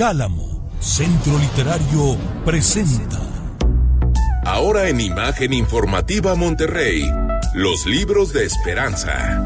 Cálamo, Centro Literario, presenta. Ahora en Imagen Informativa Monterrey, los libros de esperanza.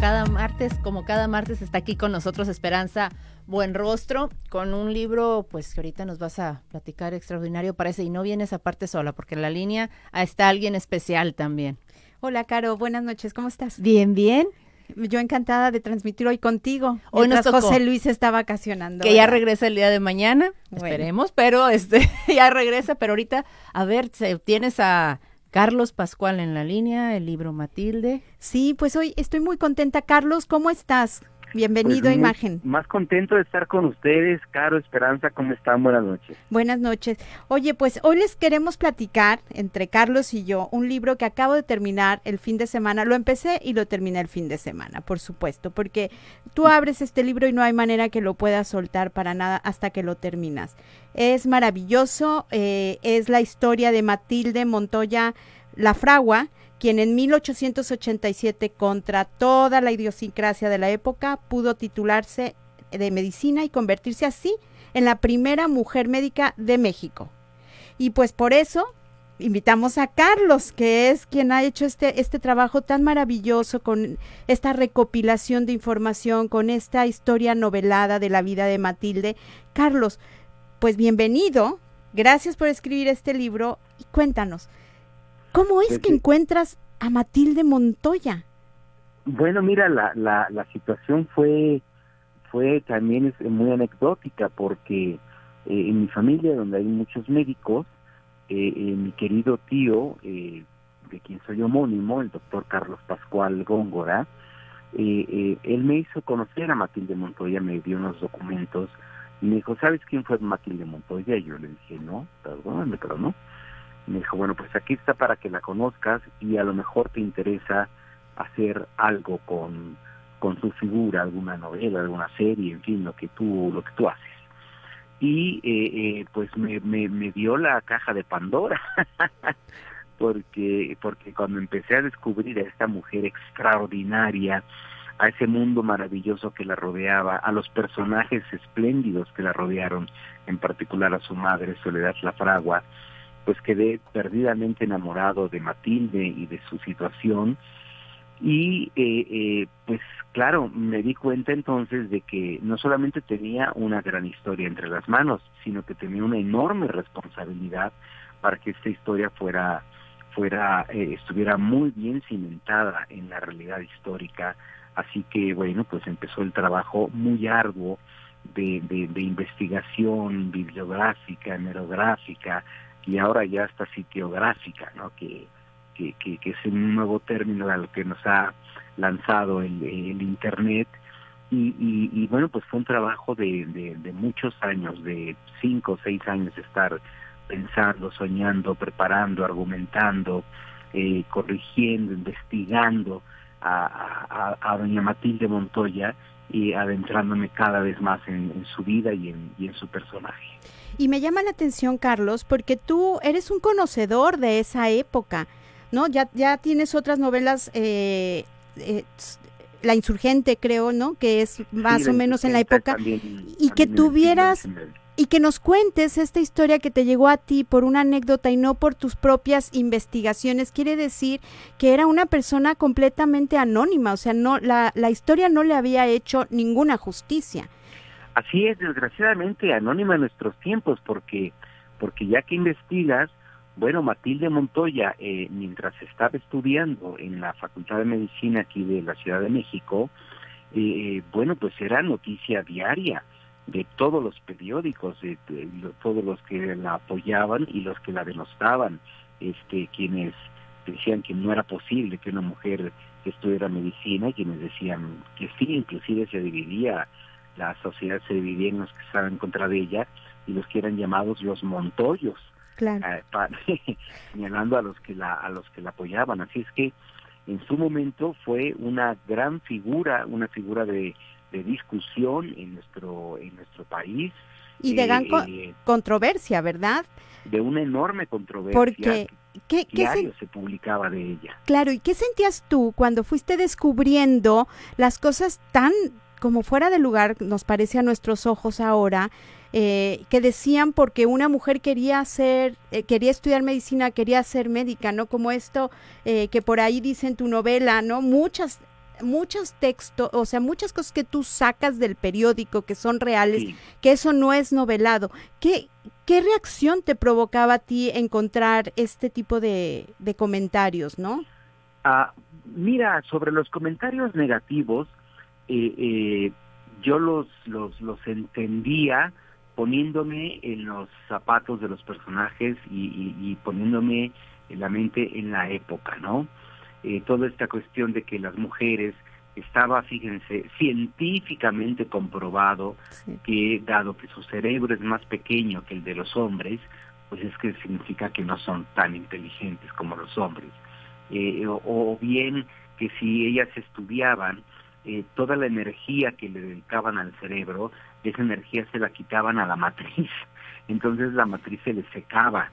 Cada martes, como cada martes, está aquí con nosotros Esperanza Buen Rostro, con un libro, pues que ahorita nos vas a platicar extraordinario, parece, y no vienes aparte sola, porque en la línea está alguien especial también. Hola, Caro, buenas noches, ¿cómo estás? Bien, bien. Yo encantada de transmitir hoy contigo. Hoy nos tocó. José Luis está vacacionando. Que ya regresa el día de mañana, esperemos, pero este ya regresa, pero ahorita, a ver, tienes a Carlos Pascual en la línea, el libro Matilde. Sí, pues hoy estoy muy contenta. Carlos, ¿cómo estás? Bienvenido a Pues, Imagen. Más contento de estar con ustedes, Caro Esperanza, ¿cómo están? Buenas noches. Buenas noches. Oye, pues hoy les queremos platicar entre Carlos y yo un libro que acabo de terminar el fin de semana. Lo empecé y lo terminé el fin de semana, por supuesto, porque tú abres este libro y no hay manera que lo puedas soltar para nada hasta que lo terminas. Es maravilloso, eh, es la historia de Matilde Montoya La Fragua, quien en 1887, contra toda la idiosincrasia de la época, pudo titularse de medicina y convertirse así en la primera mujer médica de México. Y pues por eso invitamos a Carlos, que es quien ha hecho este, este trabajo tan maravilloso con esta recopilación de información, con esta historia novelada de la vida de Matilde. Carlos, pues bienvenido, gracias por escribir este libro y cuéntanos, ¿Cómo es que encuentras a Matilde Montoya? Bueno, mira, la, la, la situación fue, fue también es muy anecdótica porque eh, en mi familia, donde hay muchos médicos, eh, eh, mi querido tío, de quien soy homónimo, el doctor Carlos Pascual Góngora, él me hizo conocer a Matilde Montoya, me dio unos documentos y me dijo, ¿sabes quién fue Matilde Montoya? Y yo le dije, no, perdóname, pero no me dijo, bueno, pues aquí está para que la conozcas y a lo mejor te interesa hacer algo con, con su figura, alguna novela, alguna serie, en fin, lo que tú, lo que tú haces. Y eh, eh, pues me, me, dio la caja de Pandora, porque, porque cuando empecé a descubrir a esta mujer extraordinaria, a ese mundo maravilloso que la rodeaba, a los personajes espléndidos que la rodearon, en particular a su madre, Soledad La Fragua, pues quedé perdidamente enamorado de Matilde y de su situación. Y eh, eh, pues claro me di cuenta entonces de que no solamente tenía una gran historia entre las manos sino que tenía una enorme responsabilidad para que esta historia fuera fuera eh, estuviera muy bien cimentada en la realidad histórica. Así que bueno pues empezó el trabajo muy arduo de, de, de investigación bibliográfica hemerográfica y ahora ya está sitiográfica, ¿no? Que, que, que, es un nuevo término a que nos ha lanzado el, el Internet. Y, y, bueno, pues fue un trabajo de, de, muchos años, de cinco o seis años estar pensando, soñando, preparando, argumentando, eh, corrigiendo, investigando a, a, a, doña Matilde Montoya y adentrándome cada vez más en, en su vida y en, y en su personaje. Y me llama la atención, Carlos, porque tú eres un conocedor de esa época, ¿no? Ya, ya tienes otras novelas, eh, eh, La Insurgente, creo, ¿no? Que es más sí, o menos en la época. También, y que tuvieras, y que nos cuentes esta historia que te llegó a ti por una anécdota y no por tus propias investigaciones, quiere decir que era una persona completamente anónima, o sea, no, la, la historia no le había hecho ninguna justicia. Así es, desgraciadamente anónima en nuestros tiempos, porque, porque ya que investigas, bueno, Matilde Montoya, eh, mientras estaba estudiando en la Facultad de Medicina aquí de la Ciudad de México, eh, bueno, pues era noticia diaria de todos los periódicos, de, todos los que la apoyaban y los que la denostaban, este, quienes decían que no era posible que una mujer estudiara medicina, quienes decían que sí, inclusive se dividía la sociedad se dividía en los que estaban en contra de ella y los que eran llamados los montoyos, claro. eh, para, señalando a los que la a los que la apoyaban. Así es que en su momento fue una gran figura, una figura de, de discusión en nuestro en nuestro país y de gran eh, controversia, ¿verdad? De una enorme controversia. Porque ¿Qué, diario se publicaba de ella. Claro, ¿y qué sentías tú cuando fuiste descubriendo las cosas tan como fuera de lugar, nos parece a nuestros ojos ahora, eh, que decían porque una mujer quería hacer, eh, quería estudiar medicina, quería ser médica, ¿no? Como esto eh, que por ahí dice en tu novela, ¿no? Muchas muchos textos, o sea, muchas cosas que tú sacas del periódico que son reales, que eso no es novelado. ¿Qué, ¿Qué reacción te provocaba a ti encontrar este tipo de, de comentarios, no? Ah, mira, sobre los comentarios negativos, eh, eh, yo los, los, los entendía poniéndome en los zapatos de los personajes y, poniéndome en la mente en la época, ¿no? Eh, toda esta cuestión de que las mujeres estaba, fíjense, científicamente comprobado que dado que su cerebro es más pequeño que el de los hombres, pues es que significa que no son tan inteligentes como los hombres. Eh, o, bien que si ellas estudiaban, eh, toda la energía que le dedicaban al cerebro, esa energía se la quitaban a la matriz. Entonces la matriz se le secaba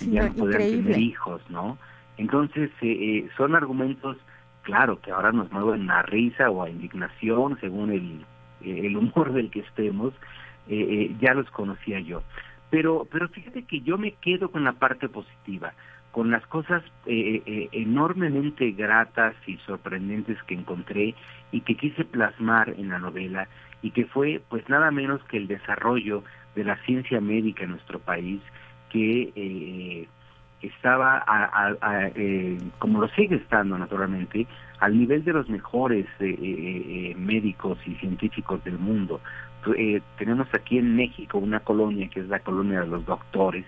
y ya no podían tener hijos, ¿no? Entonces eh, son argumentos, claro, que ahora nos mueven a risa o a indignación según el, el humor del que estemos, ya los conocía yo. Pero, pero fíjate que yo me quedo con la parte positiva con las cosas eh, eh, enormemente gratas y sorprendentes que encontré y que quise plasmar en la novela y que fue pues nada menos que el desarrollo de la ciencia médica en nuestro país que eh, estaba como lo sigue estando naturalmente al nivel de los mejores médicos y científicos del mundo. Tenemos aquí en México una colonia que es la colonia de los doctores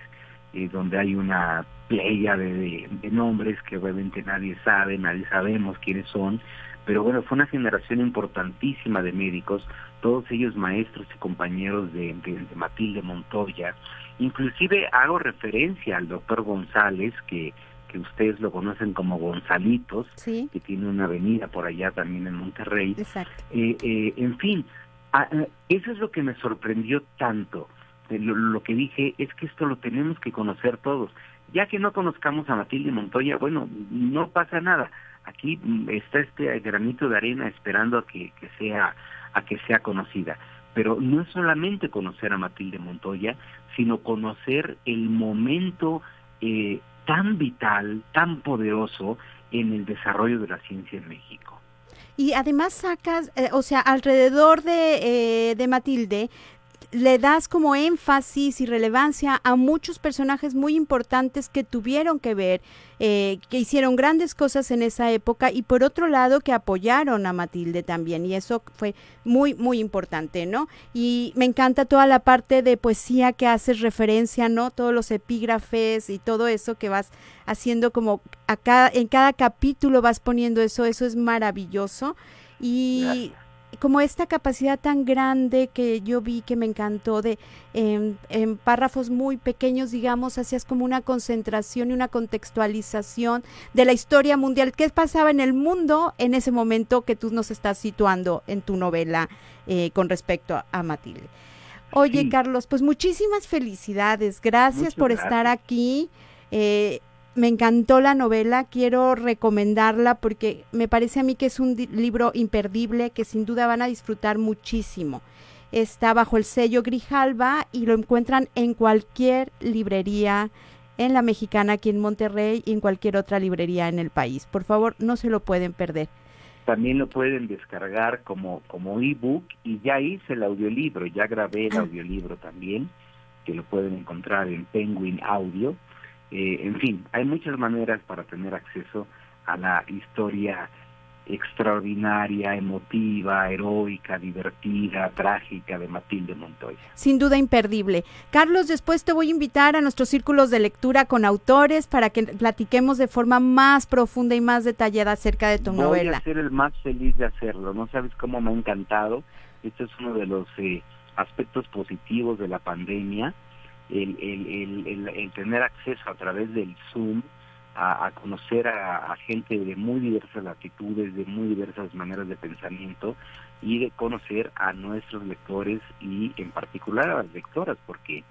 donde hay una playa de, nombres que obviamente nadie sabe, nadie sabemos quiénes son, pero bueno, fue una generación importantísima de médicos, todos ellos maestros y compañeros de, Matilde Montoya. Inclusive hago referencia al doctor González, que, que ustedes lo conocen como Gonzalitos, que tiene una avenida por allá también en Monterrey. Eh, eh, en fin, eh, eso es lo que me sorprendió tanto. Lo, lo, que dije es que esto lo tenemos que conocer todos. Ya que no conozcamos a Matilde Montoya, bueno, no pasa nada. Aquí está este granito de arena esperando a que, sea a que sea conocida. Pero no es solamente conocer a Matilde Montoya, sino conocer el momento eh, tan vital, tan poderoso en el desarrollo de la ciencia en México. Y además sacas, eh, o sea, alrededor de, eh, de Matilde, le das como énfasis y relevancia a muchos personajes muy importantes que tuvieron que ver, eh, que hicieron grandes cosas en esa época y por otro lado que apoyaron a Matilde también y eso fue muy, muy importante, ¿no? Y me encanta toda la parte de poesía que haces referencia, ¿no? Todos los epígrafes y todo eso que vas haciendo como acá, en cada capítulo vas poniendo eso, eso es maravilloso. Y como esta capacidad tan grande que yo vi que me encantó de en, párrafos muy pequeños, digamos, hacías como una concentración y una contextualización de la historia mundial, qué pasaba en el mundo en ese momento que tú nos estás situando en tu novela eh, con respecto a, Matilde. Oye, Carlos, pues muchísimas felicidades, gracias por estar aquí. Eh, me encantó la novela, quiero recomendarla porque me parece a mí que es un libro imperdible que sin duda van a disfrutar muchísimo. Está bajo el sello Grijalva y lo encuentran en cualquier librería en la mexicana aquí en Monterrey y en cualquier otra librería en el país. Por favor, no se lo pueden perder. También lo pueden descargar como, como ebook y ya hice el audiolibro, ya grabé el ah. audiolibro también, que lo pueden encontrar en Penguin Audio eh, en fin, hay muchas maneras para tener acceso a la historia extraordinaria, emotiva, heroica, divertida, trágica de Matilde Montoya. Sin duda imperdible. Carlos, después te voy a invitar a nuestros círculos de lectura con autores para que platiquemos de forma más profunda y más detallada acerca de tu novela. Voy a ser el más feliz de hacerlo, no sabes cómo me ha encantado. Este es uno de los eh, aspectos positivos de la pandemia el, tener acceso a través del Zoom a, conocer a, gente de muy diversas latitudes, de muy diversas maneras de pensamiento y de conocer a nuestros lectores y en particular a las lectoras, porque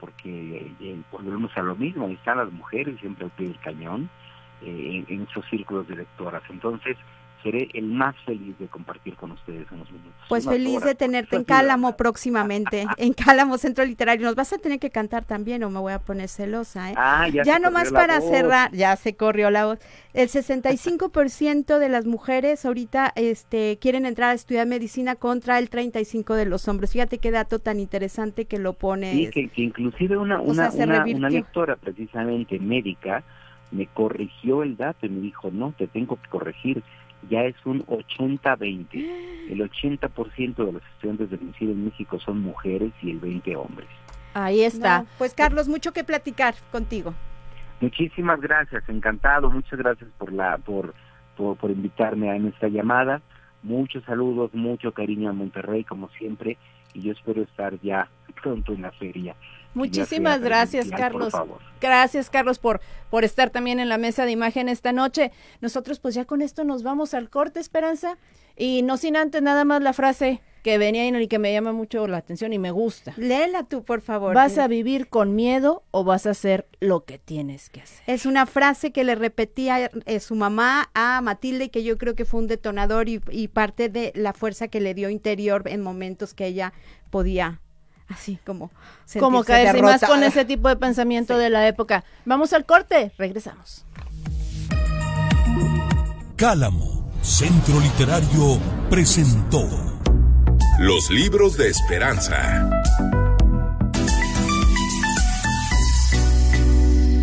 porque eh, volvemos a lo mismo, ahí están las mujeres siempre al pie del cañón eh, en esos círculos de lectoras. Entonces, seré el más feliz de compartir con ustedes unos minutos. Pues feliz de tenerte en Cálamo próximamente, en Cálamo Centro Literario. Nos vas a tener que cantar también o me voy a poner celosa, ¿eh? Ah, ya, ya nomás para voz. cerrar, ya se corrió la voz. El 65% de las mujeres ahorita este, quieren entrar a estudiar medicina contra el 35% de los hombres. Fíjate qué dato tan interesante que lo pone. Sí, que, que inclusive una, O sea, una, una, una lectora precisamente médica me corrigió el dato y me dijo, no, te tengo que corregir, ya es un 80-20. El 80% de los estudiantes de medicina en México son mujeres y el 20 hombres. Ahí está. No, pues Carlos, mucho que platicar contigo. Muchísimas gracias, encantado, muchas gracias por la por, por, por invitarme a esta llamada. Muchos saludos, mucho cariño a Monterrey como siempre y yo espero estar ya pronto en la feria. Muchísimas gracias, Carlos. Gracias, Carlos, por, por estar también en la mesa de imagen esta noche. Nosotros, pues ya con esto nos vamos al corte, Esperanza. Y no sin antes nada más la frase que venía ahí y que me llama mucho la atención y me gusta. Léela tú, por favor. ¿Vas a vivir con miedo o vas a hacer lo que tienes que hacer? Es una frase que le repetía eh, su mamá a Matilde y que yo creo que fue un detonador y, y parte de la fuerza que le dio interior en momentos que ella podía así como Como caerse y más con ese tipo de pensamiento de la época. Vamos al corte, regresamos. Cálamo, Centro Literario presentó Los libros de esperanza.